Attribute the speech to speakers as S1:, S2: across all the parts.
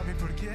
S1: Sabe por quê?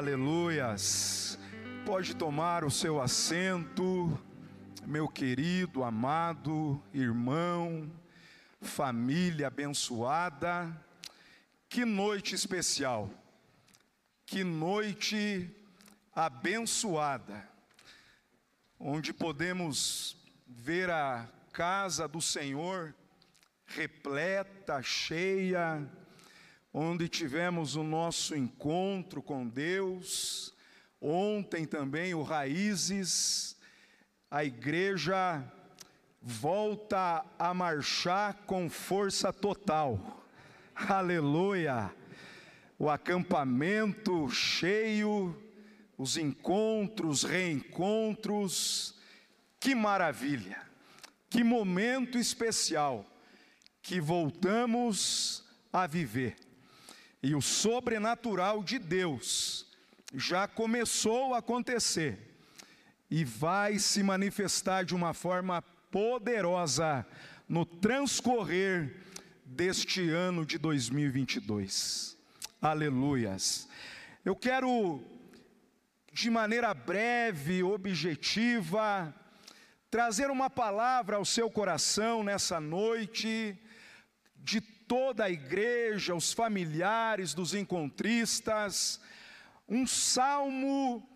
S1: Aleluias. Pode tomar o seu assento, meu querido, amado irmão, família abençoada. Que noite especial. Que noite abençoada. Onde podemos ver a casa do Senhor repleta, cheia, onde tivemos o nosso encontro com Deus, ontem também o Raízes, a igreja volta a marchar com força total, aleluia! O acampamento cheio, os encontros, reencontros, que maravilha, que momento especial que voltamos a viver. E o sobrenatural de Deus já começou a acontecer e vai se manifestar de uma forma poderosa no transcorrer deste ano de 2022. Aleluias. Eu quero, de maneira breve, objetiva, trazer uma palavra ao seu coração nessa noite, de toda a igreja, os familiares dos encontristas, um salmo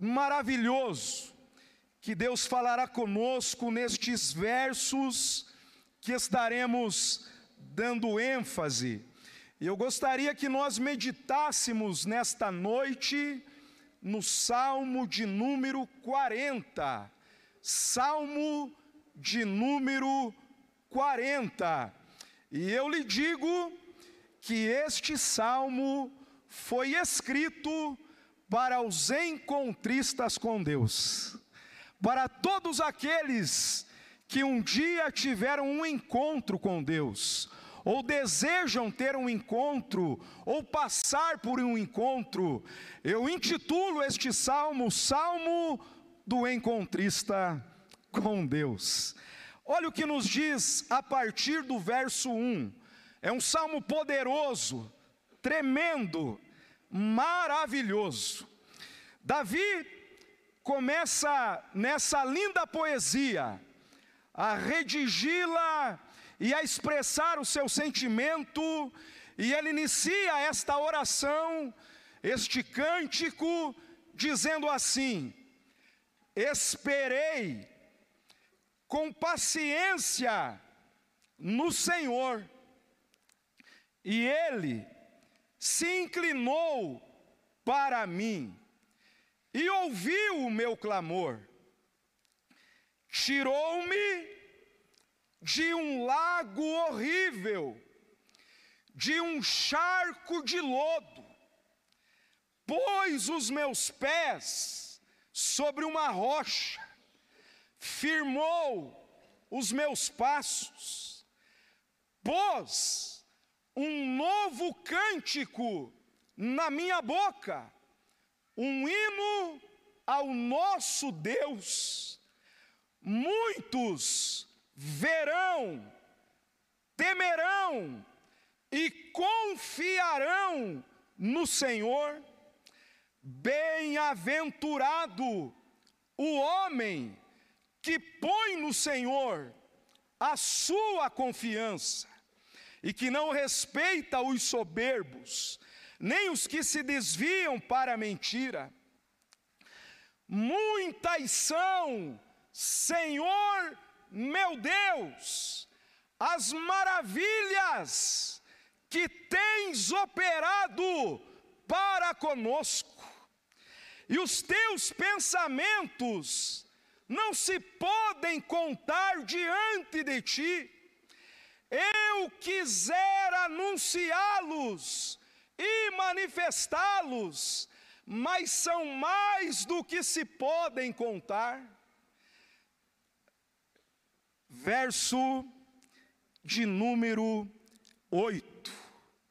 S1: maravilhoso, que Deus falará conosco nestes versos que estaremos dando ênfase. Eu gostaria que nós meditássemos nesta noite no Salmo de número 40. Salmo de número 40. E eu lhe digo que este salmo foi escrito para os encontristas com Deus, para todos aqueles que um dia tiveram um encontro com Deus, ou desejam ter um encontro, ou passar por um encontro. Eu intitulo este salmo Salmo do Encontrista com Deus. Olha o que nos diz a partir do verso 1. É um salmo poderoso, tremendo, maravilhoso. Davi começa nessa linda poesia a redigi-la e a expressar o seu sentimento, e ele inicia esta oração, este cântico, dizendo assim: Esperei com paciência no Senhor, e Ele se inclinou para mim e ouviu o meu clamor, tirou-me de um lago horrível, de um charco de lodo, pôs os meus pés sobre uma rocha, firmou os meus passos, pôs um novo cântico na minha boca, um hino ao nosso Deus. Muitos verão, temerão e confiarão no Senhor. Bem-aventurado o homem que põe no Senhor a sua confiança e que não respeita os soberbos, nem os que se desviam para a mentira. Muitas são, Senhor meu Deus, as maravilhas que tens operado para conosco, e os teus pensamentos não se podem contar diante de ti. Eu quisera anunciá-los e manifestá-los, mas são mais do que se podem contar. Verso de número 8,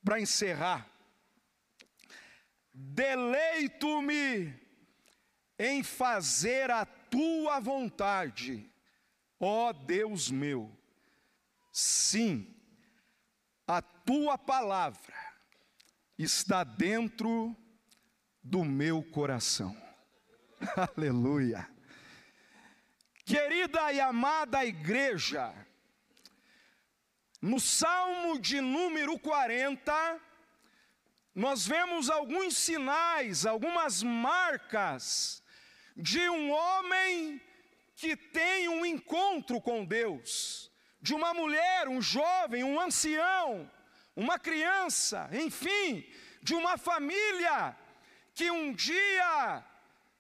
S1: para encerrar. Deleito-me em fazer a tua vontade, ó Deus meu. Sim, a tua palavra está dentro do meu coração. Aleluia. Querida e amada igreja, no Salmo de número 40, nós vemos alguns sinais, algumas marcas de um homem que tem um encontro com Deus, de uma mulher, um jovem, um ancião, uma criança, enfim, de uma família que um dia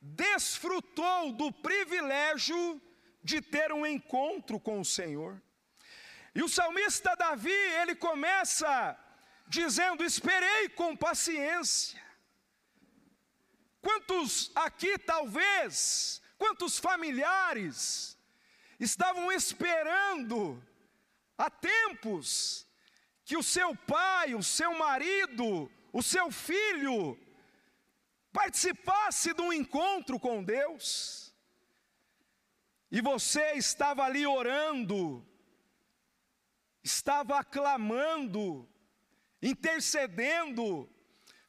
S1: desfrutou do privilégio de ter um encontro com o Senhor. E o salmista Davi, ele começa dizendo: Esperei com paciência. Quantos aqui, talvez, quantos familiares estavam esperando há tempos que o seu pai, o seu marido, o seu filho participasse de um encontro com Deus? E você estava ali orando, estava aclamando, intercedendo.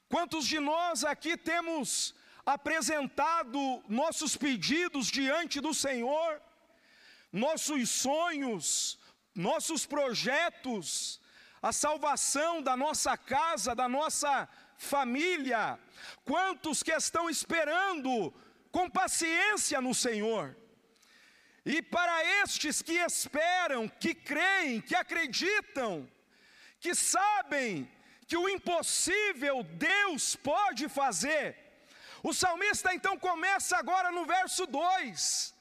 S1: Quantos de nós aqui temos apresentado nossos pedidos diante do Senhor, nossos sonhos, nossos projetos, a salvação da nossa casa, da nossa família? Quantos que estão esperando com paciência no Senhor? E para estes que esperam, que creem, que acreditam, que sabem que o impossível Deus pode fazer. O salmista então começa agora no verso 2,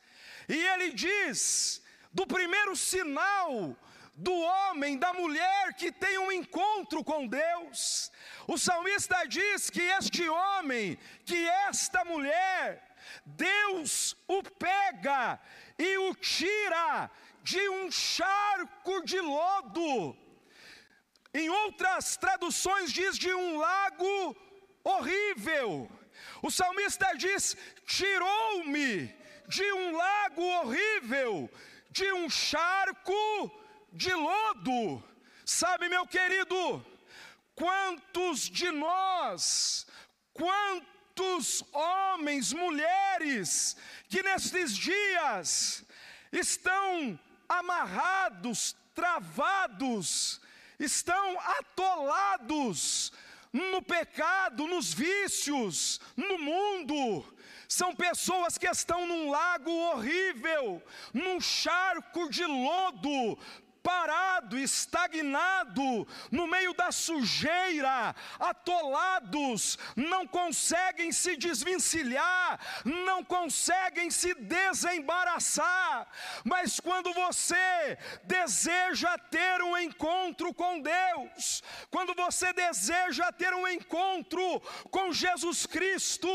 S1: e ele diz: do primeiro sinal do homem, da mulher que tem um encontro com Deus. O salmista diz que este homem, que esta mulher, Deus o pega e o tira de um charco de lodo em outras traduções diz de um lago horrível. O salmista diz: tirou-me de um lago horrível, de um charco de lodo. Sabe, meu querido, quantos de nós, quantos homens, mulheres, que nestes dias estão amarrados, travados, estão atolados no pecado, nos vícios, no mundo. São pessoas que estão num lago horrível, num charco de lodo, parado, estagnado, no meio da sujeira, atolados, não conseguem se desvencilhar, não conseguem se desembaraçar. Mas quando você deseja ter um encontro com Deus, quando você deseja ter um encontro com Jesus Cristo,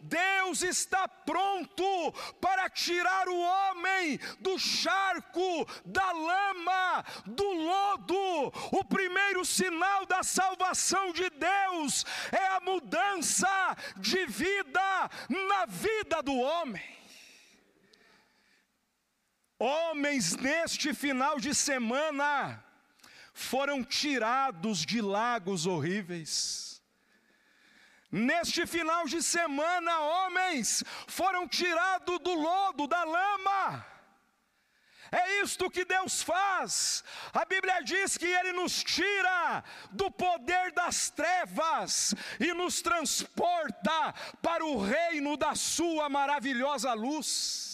S1: Deus está pronto para tirar o homem do charco, da lama, do lodo. O primeiro sinal da salvação de Deus é a mudança de vida na vida do homem. Homens neste final de semana foram tirados de lagos horríveis. Neste final de semana, homens foram tirados do lodo, da lama. É isto que Deus faz. A Bíblia diz que Ele nos tira do poder das trevas e nos transporta para o reino da Sua maravilhosa luz.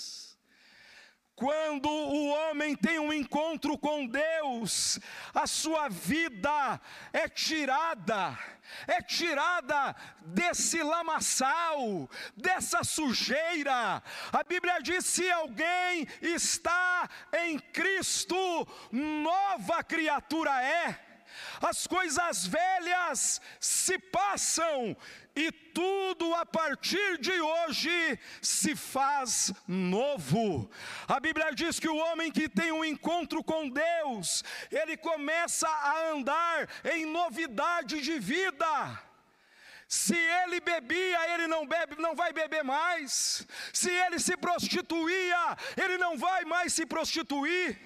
S1: Quando o homem tem um encontro com Deus, a sua vida é tirada, é tirada desse lamaçal, dessa sujeira. A Bíblia diz: se alguém está em Cristo, nova criatura é. As coisas velhas se passam e tudo a partir de hoje se faz novo. A Bíblia diz que o homem que tem um encontro com Deus, ele começa a andar em novidade de vida. Se ele bebia, ele não bebe, não vai beber mais. Se ele se prostituía, ele não vai mais se prostituir.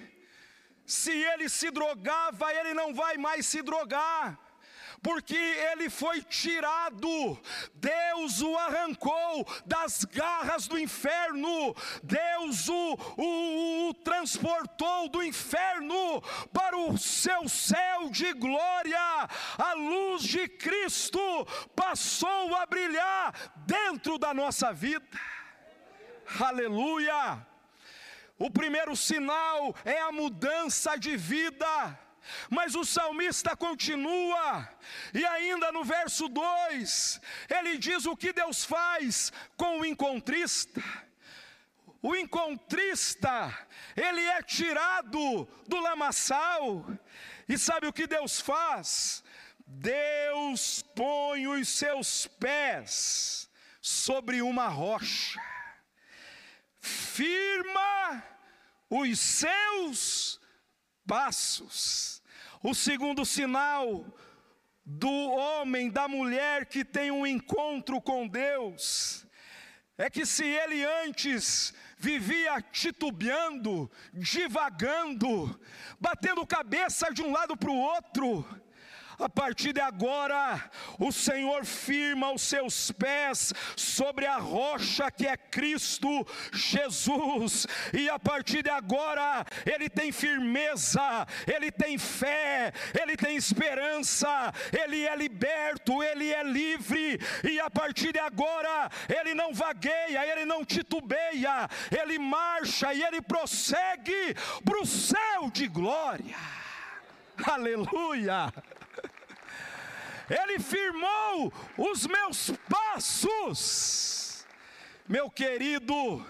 S1: Se ele se drogava, ele não vai mais se drogar porque ele foi tirado, Deus o arrancou das garras do inferno, Deus o, o, o transportou do inferno para o seu céu de glória, a luz de Cristo passou a brilhar dentro da nossa vida, aleluia. O primeiro sinal é a mudança de vida. Mas o salmista continua, e ainda no verso 2, ele diz o que Deus faz com o encontrista. O encontrista, ele é tirado do lamaçal, e sabe o que Deus faz? Deus põe os seus pés sobre uma rocha, firma os seus passos. O segundo sinal do homem, da mulher que tem um encontro com Deus, é que se ele antes vivia titubeando, divagando, batendo cabeça de um lado para o outro, a partir de agora, o Senhor firma os seus pés sobre a rocha que é Cristo Jesus, e a partir de agora, ele tem firmeza, ele tem fé, ele tem esperança, ele é liberto, ele é livre, e a partir de agora, ele não vagueia, ele não titubeia, ele marcha e ele prossegue para o céu de glória. Aleluia! Ele firmou os meus passos. Meu querido,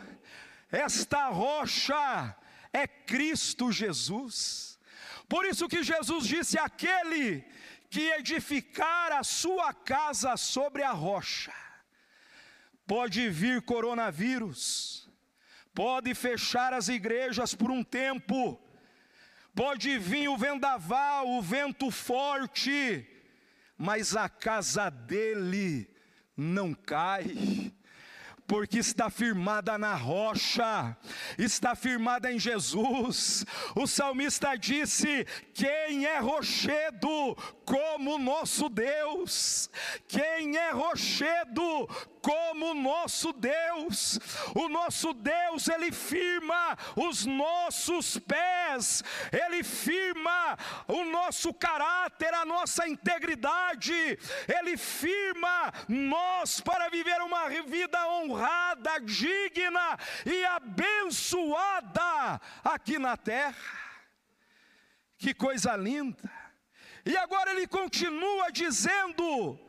S1: esta rocha é Cristo Jesus. Por isso que Jesus disse: aquele que edificar a sua casa sobre a rocha, pode vir coronavírus, pode fechar as igrejas por um tempo, pode vir o vendaval, o vento forte, mas a casa dele não cai porque está firmada na rocha, está firmada em Jesus. O salmista disse: Quem é rochedo como nosso Deus? Quem é rochedo como nosso Deus? O nosso Deus, ele firma os nossos pés, ele firma o nosso caráter, a nossa integridade, ele firma nós para viver uma vida honrada, digna e abençoada aqui na terra. Que coisa linda! E agora ele continua dizendo: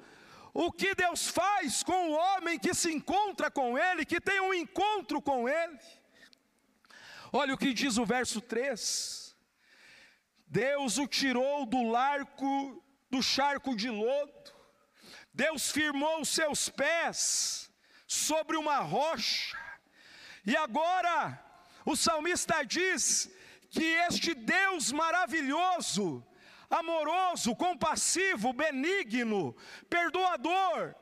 S1: o que Deus faz com o homem que se encontra com ele, que tem um encontro com ele. Olha o que diz o verso 3: Deus o tirou do largo, do charco de lodo, Deus firmou os seus pés sobre uma rocha, e agora o salmista diz que este Deus maravilhoso, amoroso, compassivo, benigno, perdoador.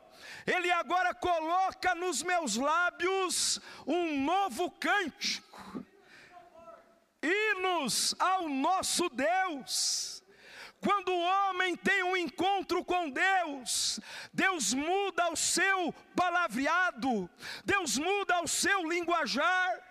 S1: Ele agora coloca nos meus lábios um novo cântico, hinos ao nosso Deus. Quando o homem tem um encontro com Deus, Deus muda o seu palavreado, Deus muda o seu linguajar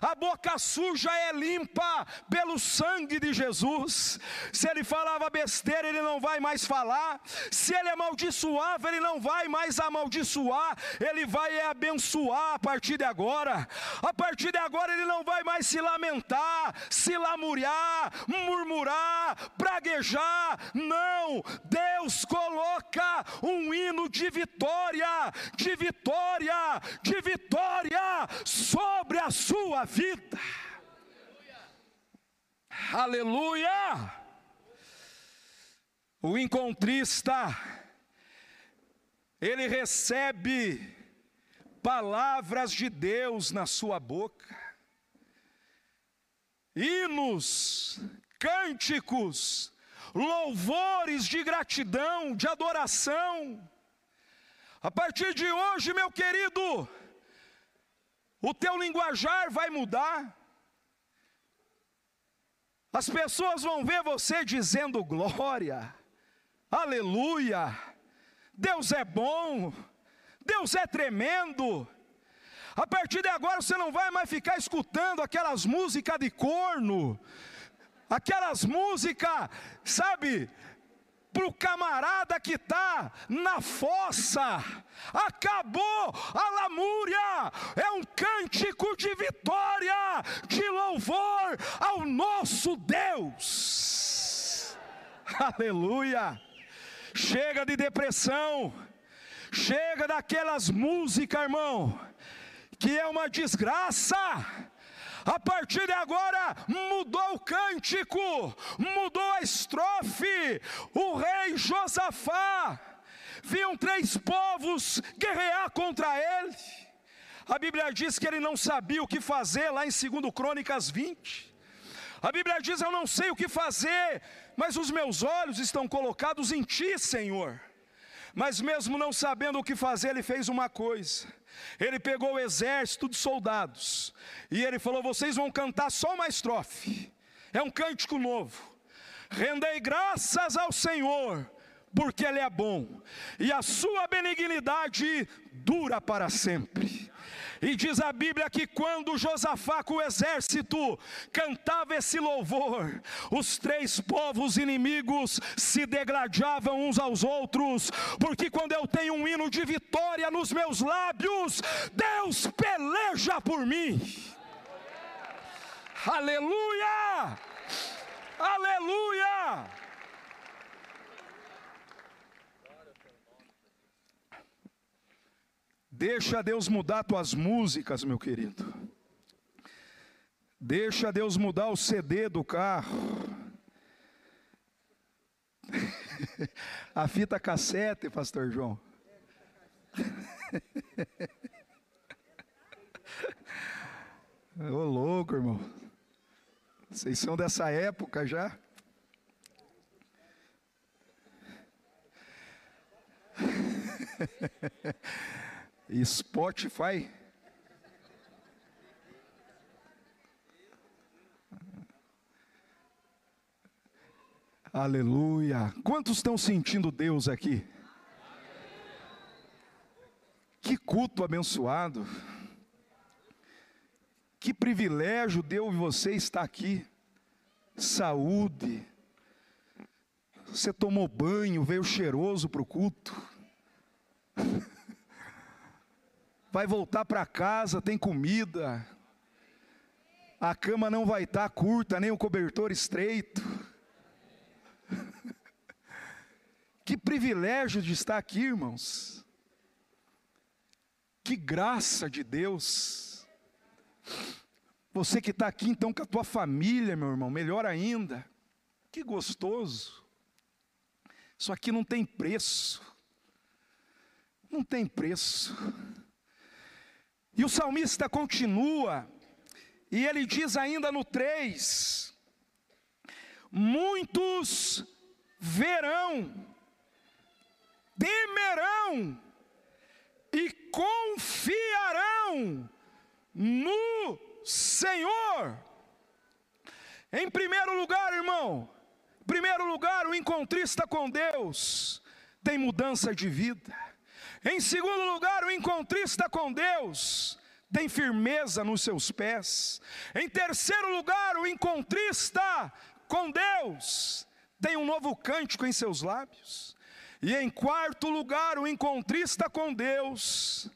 S1: a boca suja é limpa pelo sangue de Jesus. Se ele falava besteira, ele não vai mais falar. Se ele amaldiçoava, ele não vai mais amaldiçoar. Ele vai abençoar a partir de agora. A partir de agora, ele não vai mais se lamentar, se lamuriar, murmurar, praguejar. Não, Deus coloca um hino de vitória, de vitória, de vitória sobre a sua sua vida. Aleluia! O encontrista, ele recebe palavras de Deus na sua boca, hinos, cânticos, louvores de gratidão, de adoração. A partir de hoje, meu querido, o teu linguajar vai mudar. As pessoas vão ver você dizendo glória, aleluia, Deus é bom, Deus é tremendo. A partir de agora você não vai mais ficar escutando aquelas músicas de corno, aquelas músicas, sabe, para o camarada que está na fossa, acabou a lamúria, é um cântico de vitória, de louvor ao nosso Deus. Aleluia! Chega de depressão, chega daquelas músicas, irmão, que é uma desgraça a partir de agora mudou o cântico, mudou a estrofe. O rei Josafá, viam três povos guerrear contra ele. A Bíblia diz que ele não sabia o que fazer, lá em 2 Crônicas 20. A Bíblia diz: Eu não sei o que fazer, mas os meus olhos estão colocados em Ti, Senhor. Mas mesmo não sabendo o que fazer, ele fez uma coisa ele pegou o exército de soldados e ele falou: Vocês vão cantar só uma estrofe, é um cântico novo. Rendei graças ao Senhor, porque Ele é bom, e a sua benignidade dura para sempre. E diz a Bíblia que quando Josafá com o exército cantava esse louvor, os três povos inimigos se degladiavam uns aos outros, porque quando eu tenho um hino de vitória nos meus lábios, Deus peleja por mim. Aleluia! Aleluia! Deixa Deus mudar tuas músicas, meu querido. Deixa Deus mudar o CD do carro. A fita cassete, pastor João. Ô louco, irmão. Vocês são dessa época já? Spotify. Aleluia. Quantos estão sentindo Deus aqui? Que culto abençoado. Que privilégio deu você estar aqui. Saúde. Você tomou banho, veio cheiroso para o culto vai voltar para casa, tem comida, a cama não vai estar tá curta, nem o cobertor estreito. que privilégio de estar aqui, irmãos. Que graça de Deus. Você que está aqui então com a tua família, meu irmão, melhor ainda. Que gostoso. Isso aqui não tem preço. Não tem preço. E o salmista continua, e ele diz ainda no 3: Muitos verão, temerão e confiarão no Senhor. Em primeiro lugar, irmão, primeiro lugar, o encontrista com Deus tem mudança de vida. Em segundo lugar, o encontrista com Deus tem firmeza nos seus pés. Em terceiro lugar, o encontrista com Deus tem um novo cântico em seus lábios. E em quarto lugar, o encontrista com Deus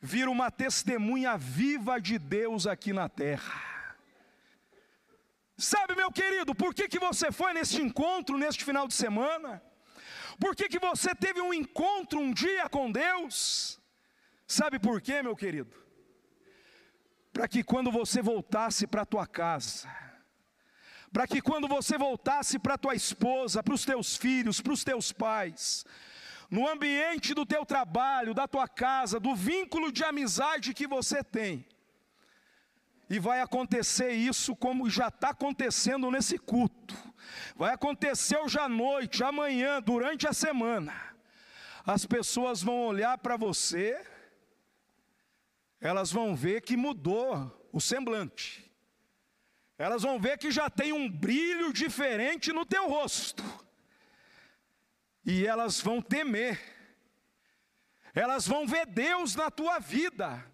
S1: vira uma testemunha viva de Deus aqui na terra. Sabe, meu querido, por que, que você foi neste encontro neste final de semana? Por que, que você teve um encontro um dia com Deus? Sabe por quê, meu querido? Para que quando você voltasse para a tua casa, para que quando você voltasse para tua esposa, para os teus filhos, para os teus pais, no ambiente do teu trabalho, da tua casa, do vínculo de amizade que você tem, e vai acontecer isso como já está acontecendo nesse culto. Vai acontecer hoje à noite, amanhã, durante a semana. As pessoas vão olhar para você, elas vão ver que mudou o semblante. Elas vão ver que já tem um brilho diferente no teu rosto. E elas vão temer. Elas vão ver Deus na tua vida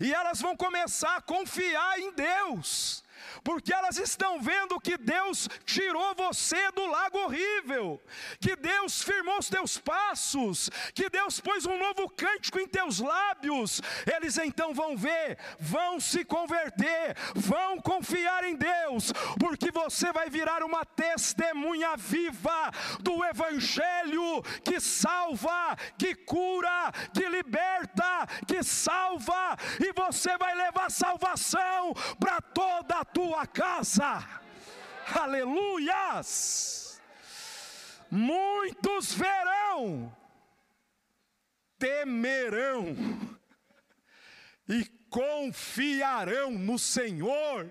S1: e elas vão começar a confiar em Deus porque elas estão vendo que Deus tirou você do lago horrível, que Deus firmou os teus passos, que Deus pôs um novo cântico em teus lábios. Eles então vão ver, vão se converter, vão confiar em Deus, porque você vai virar uma testemunha viva do Evangelho que salva, que cura, que liberta, que salva, e você vai levar salvação para toda a tua casa. Aleluias! Muitos verão, temerão e confiarão no Senhor,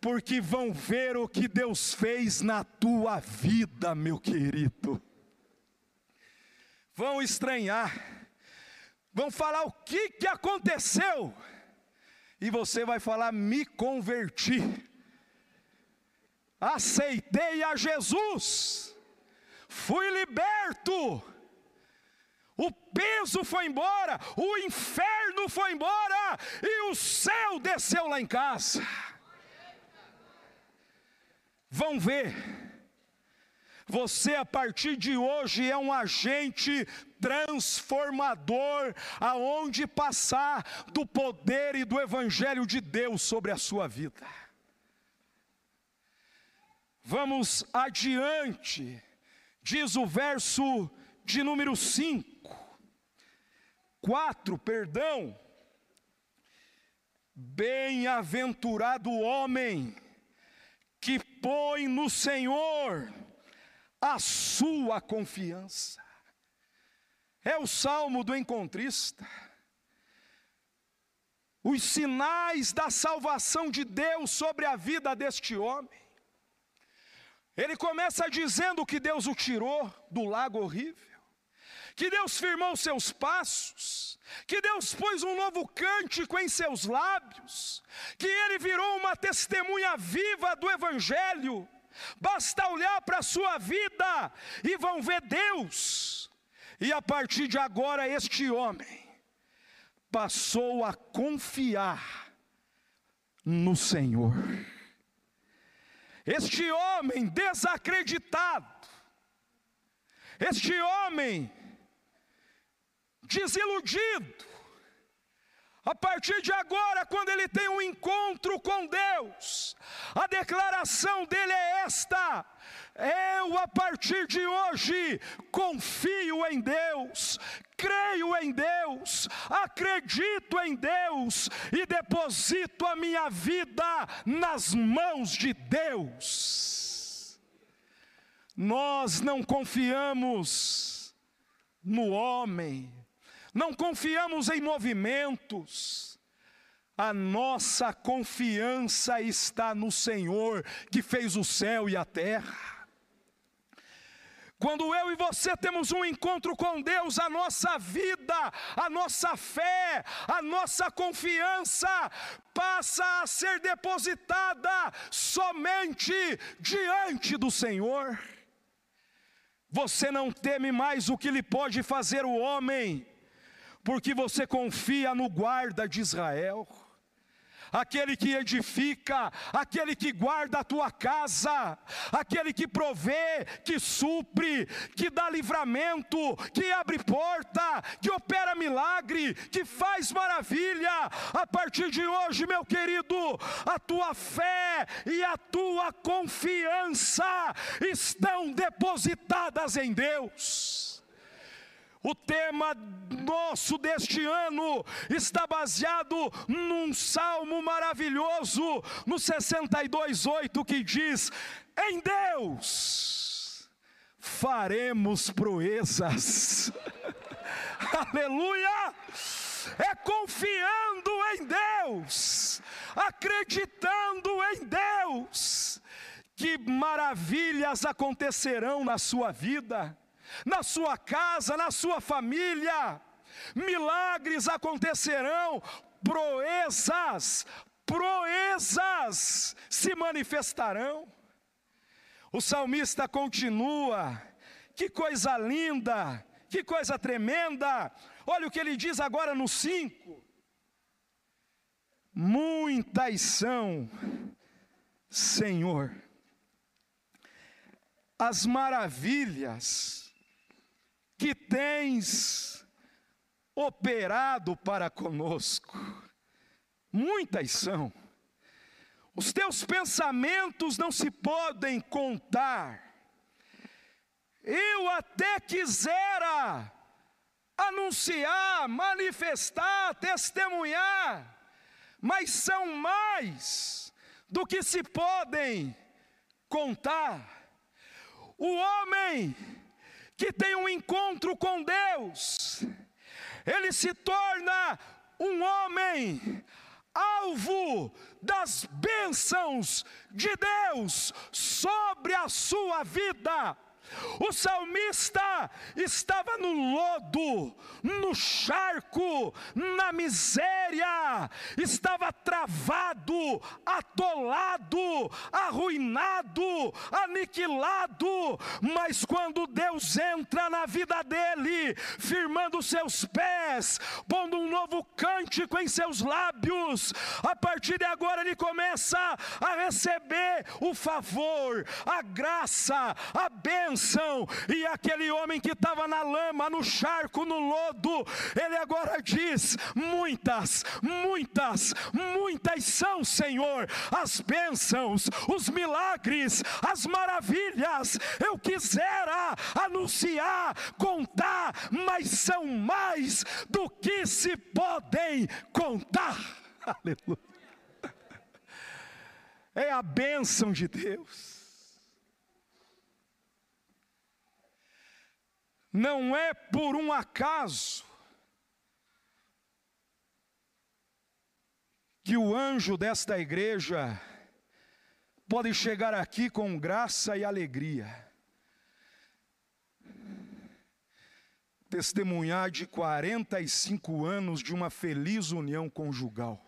S1: porque vão ver o que Deus fez na tua vida, meu querido. Vão estranhar, vão falar o que, que aconteceu e você vai falar: me converti, aceitei a Jesus, fui liberto, o peso foi embora, o inferno foi embora e o céu desceu lá em casa. Vão ver. Você a partir de hoje é um agente transformador, aonde passar do poder e do evangelho de Deus sobre a sua vida. Vamos adiante, diz o verso de número 5, 4, perdão. Bem-aventurado o homem que põe no Senhor a sua confiança. É o salmo do encontrista. Os sinais da salvação de Deus sobre a vida deste homem. Ele começa dizendo que Deus o tirou do lago horrível, que Deus firmou seus passos, que Deus pôs um novo cântico em seus lábios, que ele virou uma testemunha viva do Evangelho, Basta olhar para a sua vida e vão ver Deus. E a partir de agora, este homem passou a confiar no Senhor. Este homem desacreditado, este homem desiludido, a partir de agora, quando ele tem um encontro com Deus, a declaração dele é esta: eu a partir de hoje confio em Deus, creio em Deus, acredito em Deus e deposito a minha vida nas mãos de Deus. Nós não confiamos no homem, não confiamos em movimentos, a nossa confiança está no Senhor que fez o céu e a terra. Quando eu e você temos um encontro com Deus, a nossa vida, a nossa fé, a nossa confiança passa a ser depositada somente diante do Senhor. Você não teme mais o que lhe pode fazer o homem, porque você confia no guarda de Israel aquele que edifica, aquele que guarda a tua casa, aquele que provê, que supre, que dá livramento, que abre porta, que opera milagre, que faz maravilha. A partir de hoje, meu querido, a tua fé e a tua confiança estão depositadas em Deus. O tema nosso deste ano está baseado num salmo maravilhoso, no 62:8 que diz: "Em Deus faremos proezas". Aleluia! É confiando em Deus, acreditando em Deus, que maravilhas acontecerão na sua vida na sua casa, na sua família. Milagres acontecerão, proezas, proezas se manifestarão. O salmista continua: que coisa linda, que coisa tremenda. Olha o que ele diz agora no 5. Muitas são, Senhor, as maravilhas que tens operado para conosco. Muitas são. Os teus pensamentos não se podem contar. Eu até quisera anunciar, manifestar, testemunhar, mas são mais do que se podem contar. O homem que tem um encontro com Deus, ele se torna um homem alvo das bênçãos de Deus sobre a sua vida. O salmista estava no lodo, no charco, na miséria, estava travado, atolado, arruinado, aniquilado, mas quando Deus entra na vida dele, firmando seus pés, pondo um novo cântico em seus lábios, a partir de agora ele começa a receber o favor, a graça, a bênção E aquele homem que estava na lama, no charco, no lodo, ele agora diz: muitas, muitas, muitas são, Senhor, as bênçãos, os milagres, as maravilhas. Eu quisera anunciar, contar, mas são mais do que se podem contar. Aleluia. É a bênção de Deus. Não é por um acaso que o anjo desta igreja pode chegar aqui com graça e alegria, testemunhar de 45 anos de uma feliz união conjugal.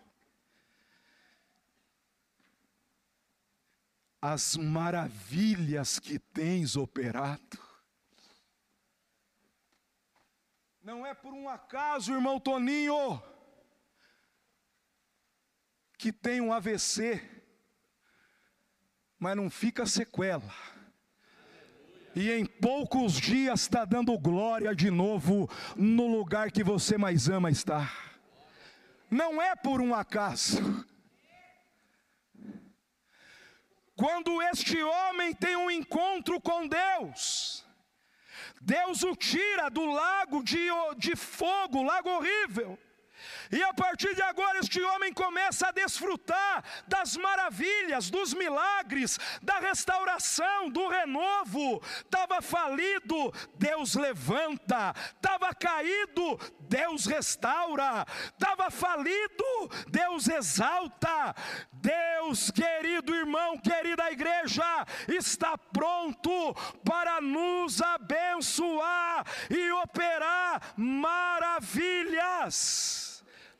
S1: As maravilhas que tens operado, Não é por um acaso, irmão Toninho, que tem um AVC, mas não fica sequela. E em poucos dias está dando glória de novo no lugar que você mais ama estar. Não é por um acaso. Quando este homem tem um encontro com Deus, Deus o tira do lago de, de fogo, lago horrível, E a partir de agora, este homem começa a desfrutar das maravilhas, dos milagres, da restauração, do renovo. Estava falido, Deus levanta. Estava caído, Deus restaura. Estava falido, Deus exalta. Deus, querido irmão, querida igreja, está pronto para nos abençoar e operar maravilhas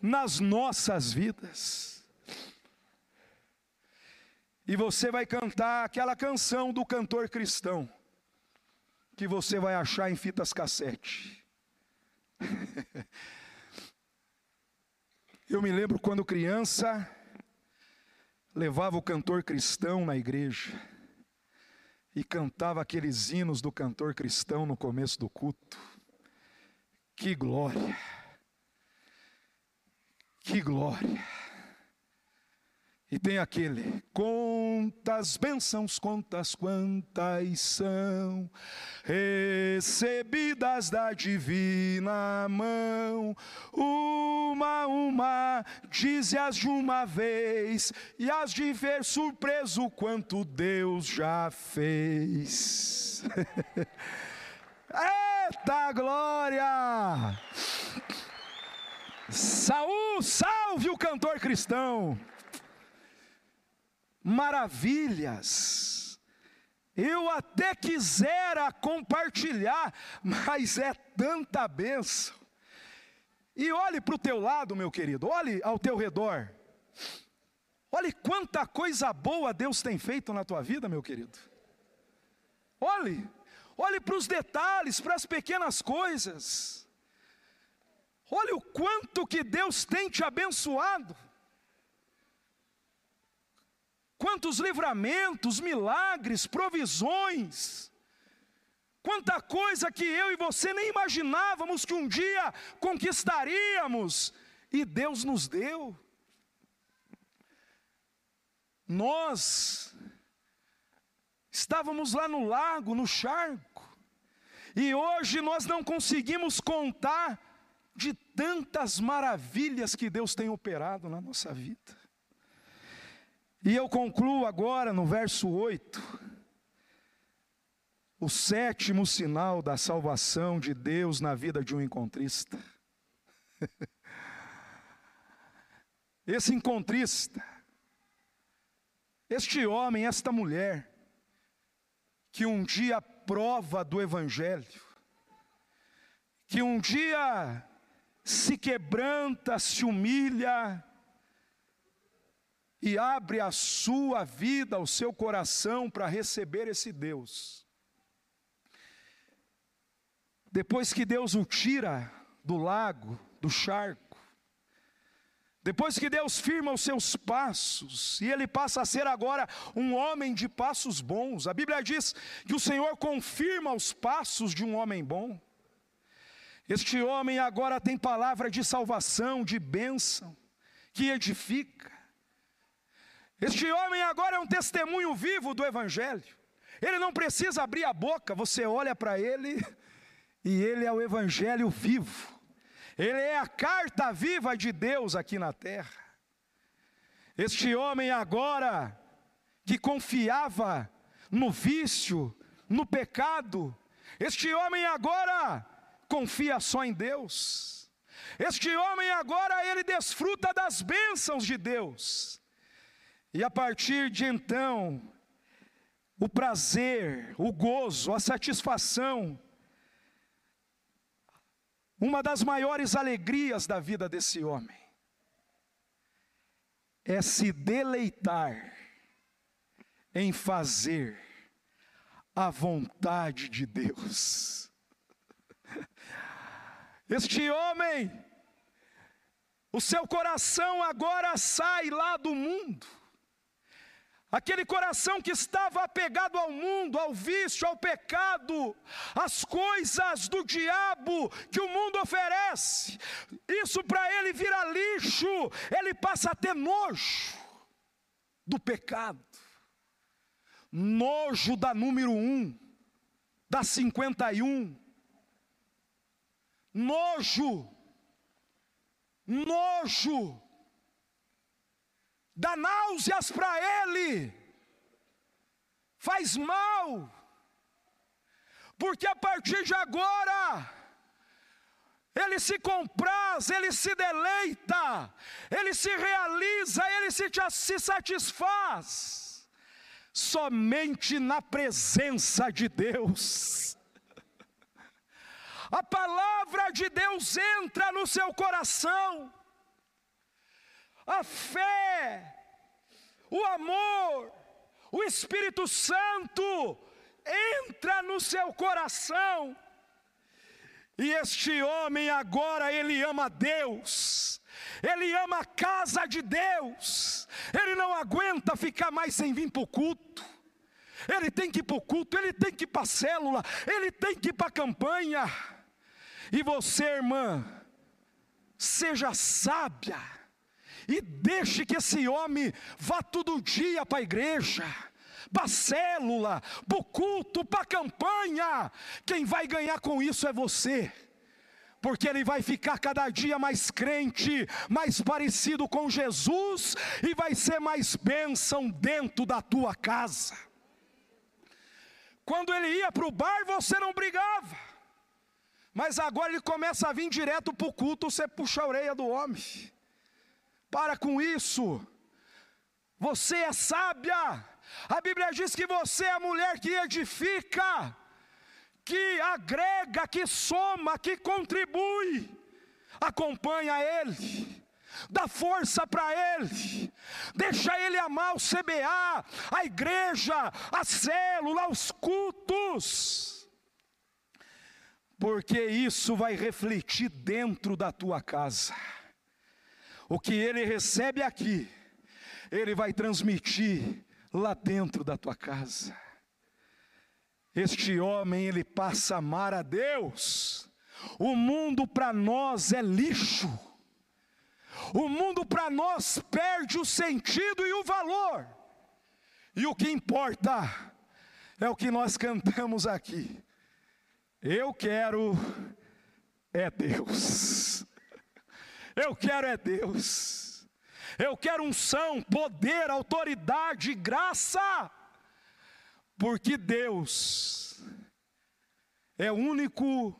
S1: nas nossas vidas. E você vai cantar aquela canção do cantor cristão, que você vai achar em fitas cassete. Eu me lembro quando criança, levava o cantor cristão na igreja e cantava aqueles hinos do cantor cristão no começo do culto. Que glória! Que glória! E tem aquele, contas bênçãos, contas quantas são, recebidas da divina mão, uma a uma, dize-as de uma vez, e as de ver surpreso quanto Deus já fez. Eita glória! Saul, salve o cantor cristão. Maravilhas. Eu até quisera compartilhar, mas é tanta benção. E olhe para o teu lado, meu querido, olhe ao teu redor. Olhe quanta coisa boa Deus tem feito na tua vida, meu querido. Olhe, olhe para os detalhes, para as pequenas coisas. Olha o quanto que Deus tem te abençoado. Quantos livramentos, milagres, provisões. Quanta coisa que eu e você nem imaginávamos que um dia conquistaríamos e Deus nos deu. Nós estávamos lá no lago, no charco, e hoje nós não conseguimos contar de tantas maravilhas que Deus tem operado na nossa vida. E eu concluo agora no verso 8, o sétimo sinal da salvação de Deus na vida de um encontrista. Esse encontrista, este homem, esta mulher, que um dia prova do Evangelho, que um dia se quebranta, se humilha e abre a sua vida, o seu coração para receber esse Deus. Depois que Deus o tira do lago, do charco, depois que Deus firma os seus passos, e ele passa a ser agora um homem de passos bons, a Bíblia diz que o Senhor confirma os passos de um homem bom. Este homem agora tem palavra de salvação, de bênção, que edifica. Este homem agora é um testemunho vivo do Evangelho. Ele não precisa abrir a boca, você olha para ele e ele é o Evangelho vivo. Ele é a carta viva de Deus aqui na terra. Este homem agora, que confiava no vício, no pecado, este homem agora confia só em Deus. Este homem agora ele desfruta das bênçãos de Deus. E a partir de então, o prazer, o gozo, a satisfação, uma das maiores alegrias da vida desse homem é se deleitar em fazer a vontade de Deus. Este homem, o seu coração agora sai lá do mundo. Aquele coração que estava apegado ao mundo, ao vício, ao pecado, às coisas do diabo que o mundo oferece, isso para ele vira lixo, ele passa a ter nojo do pecado, nojo da número um, da 51, nojo, nojo, dá náuseas para ele, faz mal, porque a partir de agora, ele se compraz, ele se deleita, ele se realiza, ele se, se satisfaz, somente na presença de Deus. A palavra de Deus entra no seu coração, a fé, o amor, o Espírito Santo entra no seu coração. E este homem agora, ele ama Deus, ele ama a casa de Deus, ele não aguenta ficar mais sem vir para o culto, ele tem que ir para o culto, ele tem que ir para a célula, ele tem que ir para a campanha. E você, irmã, seja sábia, e deixe que esse homem vá todo dia para a igreja para a célula, para o culto, para a campanha. Quem vai ganhar com isso é você porque ele vai ficar cada dia mais crente, mais parecido com Jesus e vai ser mais bênção dentro da tua casa. Quando ele ia para o bar, você não brigava, mas agora ele começa a vir direto para o culto, você puxa a orelha do homem. Para com isso, você é sábia, a Bíblia diz que você é a mulher que edifica, que agrega, que soma, que contribui. Acompanha Ele, dá força para Ele, deixa Ele amar o CBA, a igreja, a célula, os cultos, porque isso vai refletir dentro da tua casa. O que Ele recebe aqui, Ele vai transmitir lá dentro da tua casa. Este homem, ele passa a amar a Deus. O mundo para nós é lixo. O mundo para nós perde o sentido e o valor. E o que importa é o que nós cantamos aqui. Eu quero é Deus. Eu quero é Deus. Eu quero unção, poder, autoridade, graça, porque Deus é o único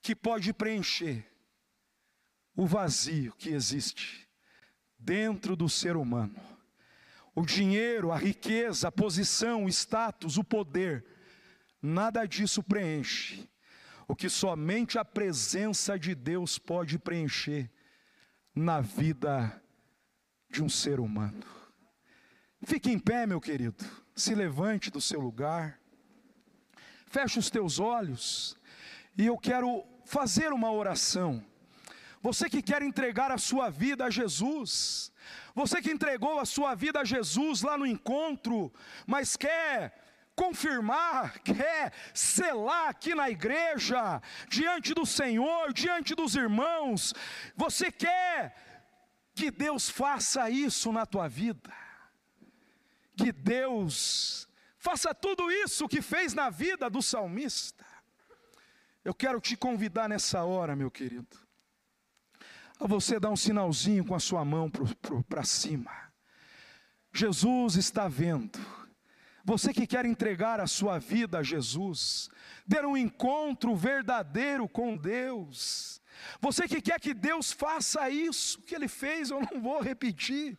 S1: que pode preencher o vazio que existe dentro do ser humano. O dinheiro, a riqueza, a posição, o status, o poder, nada disso preenche. O que somente a presença de Deus pode preencher na vida de um ser humano. Fique em pé, meu querido, se levante do seu lugar, feche os teus olhos, e eu quero fazer uma oração. Você que quer entregar a sua vida a Jesus, você que entregou a sua vida a Jesus lá no encontro, mas quer confirmar, quer selar aqui na igreja, diante do Senhor, diante dos irmãos, você quer que Deus faça isso na tua vida. Que Deus faça tudo isso que fez na vida do salmista. Eu quero te convidar nessa hora, meu querido, a você dar um sinalzinho com a sua mão para cima. Jesus está vendo. Você que quer entregar a sua vida a Jesus, ter um encontro verdadeiro com Deus, você que quer que Deus faça isso que Ele fez, eu não vou repetir.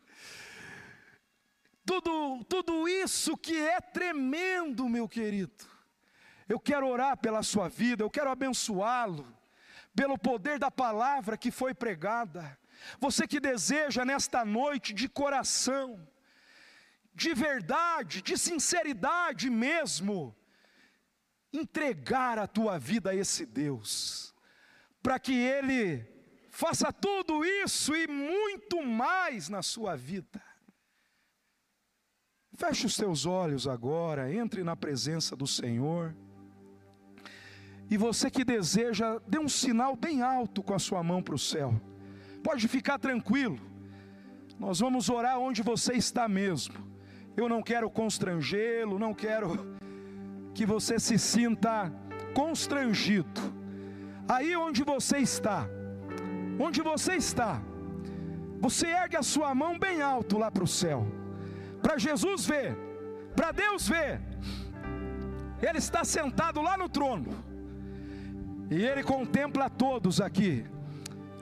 S1: Tudo, tudo isso que é tremendo, meu querido. Eu quero orar pela sua vida, eu quero abençoá-lo, pelo poder da palavra que foi pregada. Você que deseja nesta noite de coração, de verdade, de sinceridade mesmo, entregar a tua vida a esse Deus para que Ele faça tudo isso e muito mais na sua vida. Feche os teus olhos agora, entre na presença do Senhor. E você que deseja, dê um sinal bem alto com a sua mão para o céu. Pode ficar tranquilo. Nós vamos orar onde você está mesmo. Eu não quero constrangê-lo, não quero que você se sinta constrangido aí onde você está, onde você está, você ergue a sua mão bem alto lá para o céu, para Jesus ver, para Deus ver. Ele está sentado lá no trono, e Ele contempla todos aqui.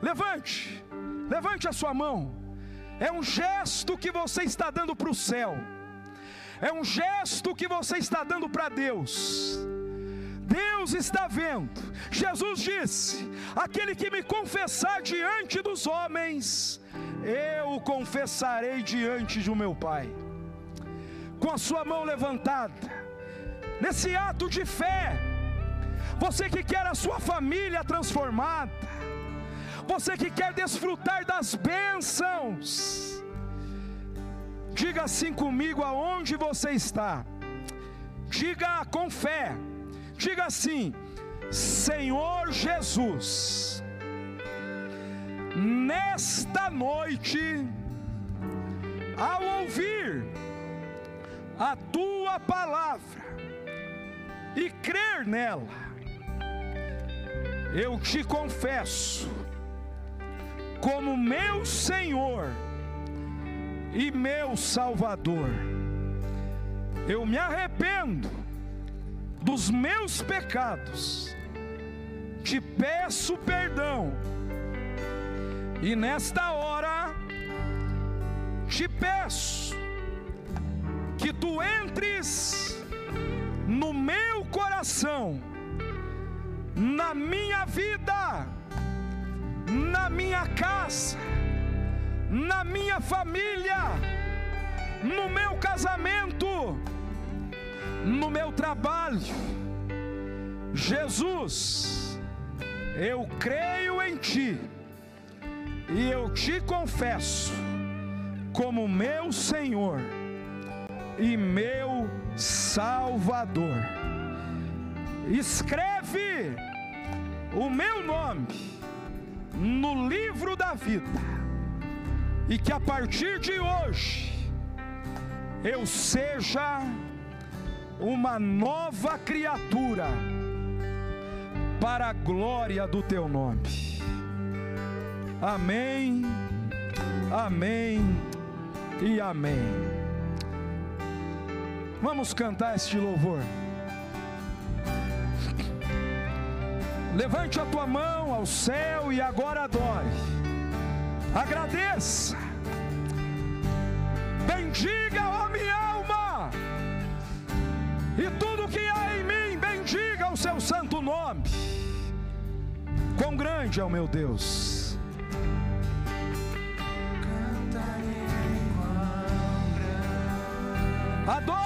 S1: Levante, levante a sua mão, é um gesto que você está dando para o céu, é um gesto que você está dando para Deus. Deus está vendo. Jesus disse: Aquele que me confessar diante dos homens, eu o confessarei diante do meu Pai. Com a sua mão levantada, nesse ato de fé, você que quer a sua família transformada, você que quer desfrutar das bênçãos, diga assim comigo aonde você está, diga com fé. Diga assim: Senhor Jesus, nesta noite, ao ouvir a tua palavra e crer nela, eu te confesso como meu Senhor e meu Salvador. Eu me arrependo dos meus pecados, te peço perdão, e nesta hora te peço que tu entres no meu coração, na minha vida, na minha casa, na minha família, no meu casamento no meu trabalho. Jesus, eu creio em Ti e eu te confesso como meu Senhor e meu Salvador. Escreve o meu nome no livro da vida e que a partir de hoje eu seja uma nova criatura para a glória do teu nome. Amém, amém e amém. Vamos cantar este louvor. Levante a tua mão ao céu e agora adore. Agradeça. Bendiga, ó minha e tudo que há em mim, bendiga o seu santo nome. Quão grande é o meu Deus. Adore